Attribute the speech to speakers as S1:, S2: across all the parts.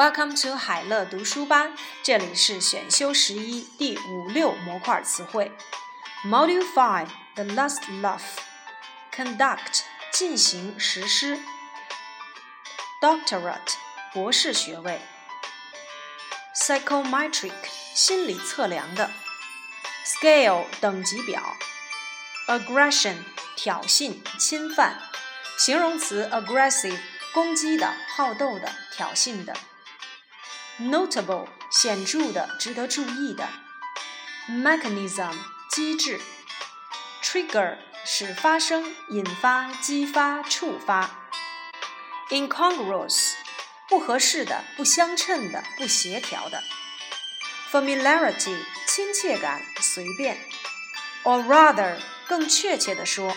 S1: Welcome to 海乐读书班，这里是选修十一第五六模块词汇。Module Five The Last Laugh Conduct 进行实施。Doctorate 博士学位。Psychometric 心理测量的。Scale 等级表。Aggression 挑衅、侵犯。形容词 aggressive 攻击的、好斗的、挑衅的。Notable 显著的、值得注意的。Mechanism 机制。Trigger 使发生、引发、激发、触发。Incongruous 不合适的、不相称的、不协调的。Familiarity 亲切感、随便。Or rather 更确切地说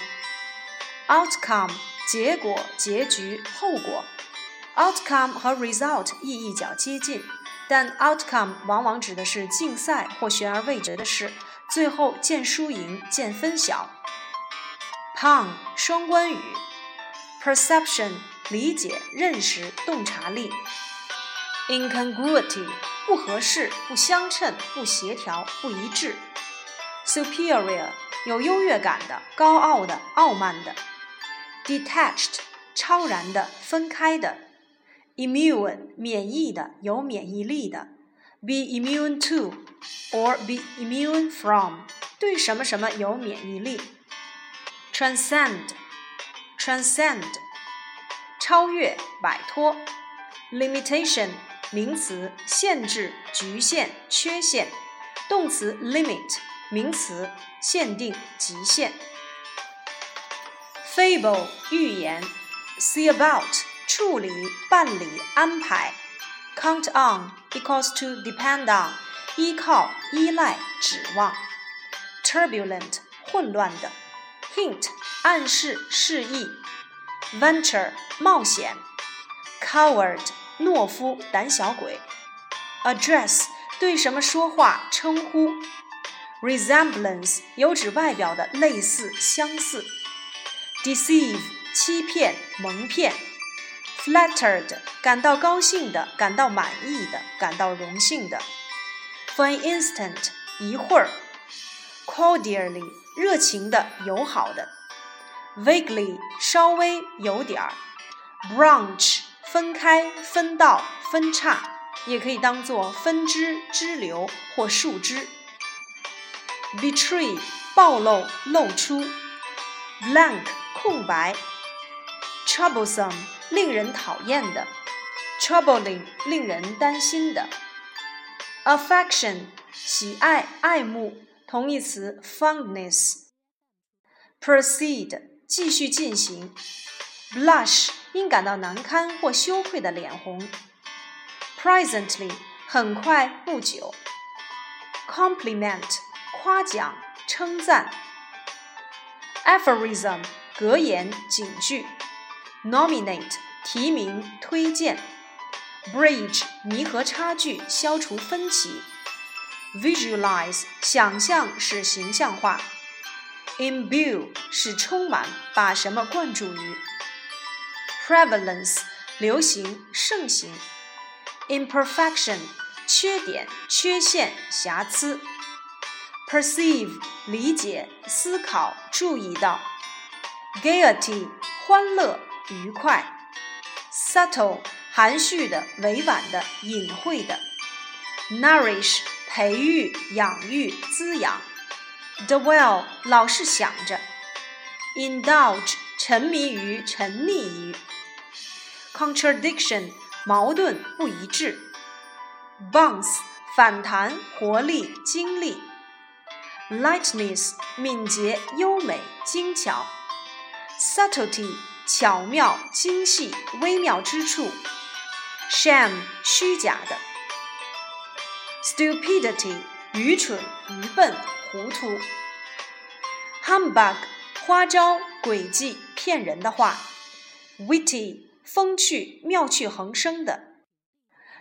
S1: ，Outcome 结果、结局、后果。Outcome 和 result 意义较接近，但 outcome 往往指的是竞赛或悬而未决的事，最后见输赢、见分晓。Pun 双关语，perception 理解、认识、洞察力。Incongruity 不合适、不相称、不协调、不一致。Superior 有优越感的、高傲的、傲慢的。Detached 超然的、分开的。immune 免疫的，有免疫力的；be immune to or be immune from 对什么什么有免疫力。transcend transcend 超越、摆脱。limitation 名词，限制、局限、缺陷；动词 limit 名词，限定、极限。fable 寓言。see about 处理、办理、安排。Count on equals to depend on，依靠、依赖、指望。Turbulent，混乱的。Hint，暗示、示意。Venture，冒险。Coward，懦夫、胆小鬼。Address，对什么说话、称呼。Resemblance，有指外表的类似、相似。Deceive，欺骗、蒙骗。 Flattered，感到高兴的，感到满意的，感到荣幸的。For an instant，一会儿。Cordially，热情的，友好的。Vaguely，稍微，有点儿。Branch，分开，分道，分叉，也可以当做分支、支流或树枝。Betray，暴露，露出。Blank，空白。Troublesome。 令人讨厌的，troubling，令人担心的，affection，喜爱、爱慕，同义词 fondness，proceed，继续进行，blush，因感到难堪或羞愧的脸红，presently，很快、不久，compliment，夸奖、称赞，aphorism，格言、警句。 Nominate 提名推荐，Bridge 弥合差距消除分歧，Visualize 想象使形象化，Imbue 是充满把什么灌注于，Prevalence 流行盛行，Imperfection 缺点缺陷瑕疵，Perceive 理解思考注意到，Gaiety 欢乐。愉快，subtle 含蓄的、委婉的、隐晦的，nourish 培育、养育、滋养，dwell 老是想着，indulge 沉迷于、沉溺于，contradiction 矛盾、不一致，bounce 反弹、活力、精力，lightness 敏捷、优美、精巧，subtlety。巧妙、精细、微妙之处 Shame，虚假的；stupidity 愚蠢、愚笨、糊涂；humbug 花招、诡计、骗人的话；witty 风趣、妙趣横生的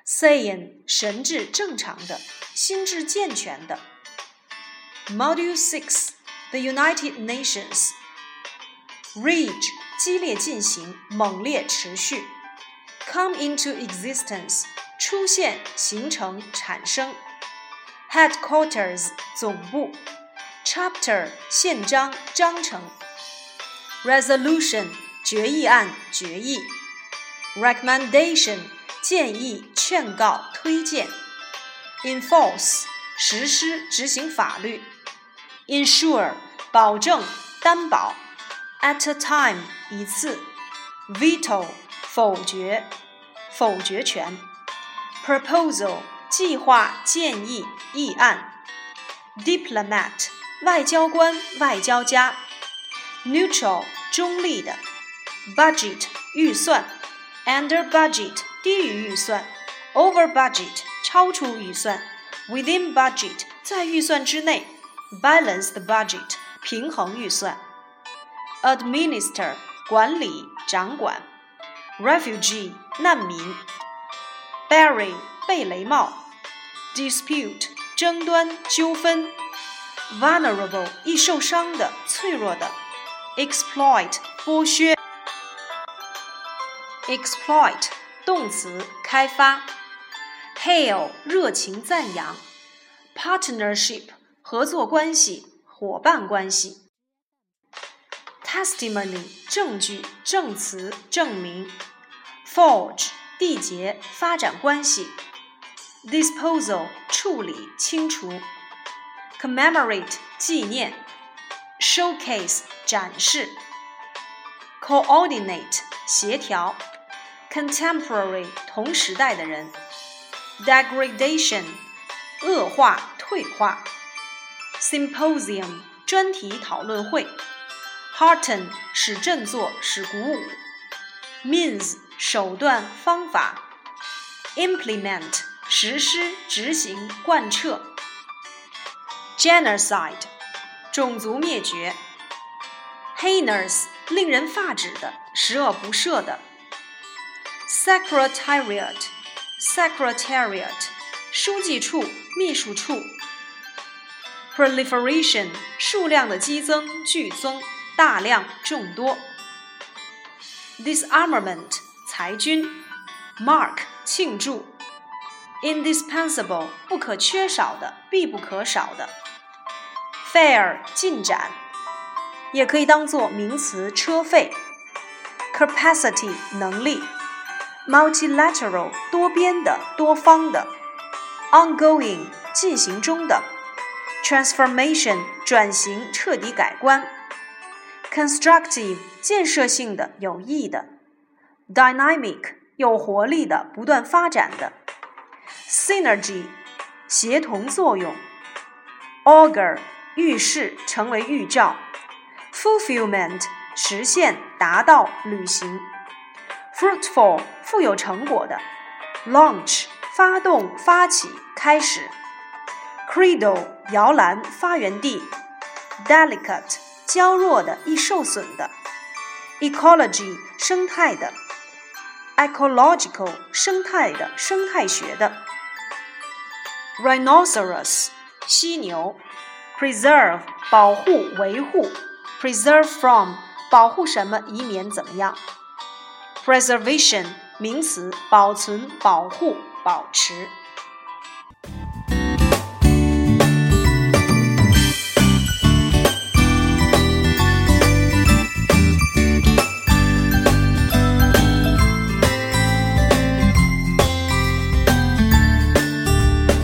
S1: ；sane 神智正常的、心智健全的。Module Six The United Nations Rage 激烈进行，猛烈持续。Come into existence，出现、形成、产生。Headquarters 总部。Chapter 宪章、章程。Resolution 决议案、决议。Recommendation 建议、劝告、推荐。Enforce 实施、执行法律。Insure 保证、担保。At a time 一次。Veto 否决、否决权。Proposal 计划、建议、议案。Diplomat 外交官、外交家。Neutral 中立的。Budget 预算。Under budget 低于预算。Over budget 超出预算。Within budget 在预算之内。Balanced budget 平衡预算。 Administer 管理、掌管。Refugee 难民。Bury 被雷帽。Dispute 争端、纠纷。Vulnerable 易受伤的、脆弱的。Exploit 剥削。Exploit 动词，开发。Hail 热情赞扬。Partnership 合作关系、伙伴关系。 Testimony 证据、证词、证明。Forge 缔结、发展关系。Disposal 处理、清除。Commemorate 纪念。Showcase 展示。Coordinate 协调。Contemporary 同时代的人。Degradation 恶化、退化。Symposium 专题讨论会。Hearten 使振作，使鼓舞。Means 手段、方法。Implement 实施、执行、贯彻。Genocide 种族灭绝。Heinous 令人发指的、十恶不赦的。Secretariat Secretariat 书记处、秘书处。Proliferation 数量的激增、剧增。大量、众多。disarmament 裁军。mark 庆祝。indispensable 不可缺少的、必不可少的。，Fair 进展，也可以当做名词车费。capacity 能力。multilateral 多边的、多方的。ongoing 进行中的。transformation 转型、彻底改观。constructive 建设性的、有益的；dynamic 有活力的、不断发展的；synergy 协同作用；augur 预示、成为预兆；fulfillment 实现、达到、履行；fruitful 富有成果的；launch 发动、发起、开始；cradle 摇篮、发源地；delicate 娇弱的、易受损的；ecology 生态的；ecological 生态的、生态学的；rhinoceros 犀牛；preserve 保护、维护；preserve from 保护什么，以免怎么样；preservation 名词，保存、保护、保持。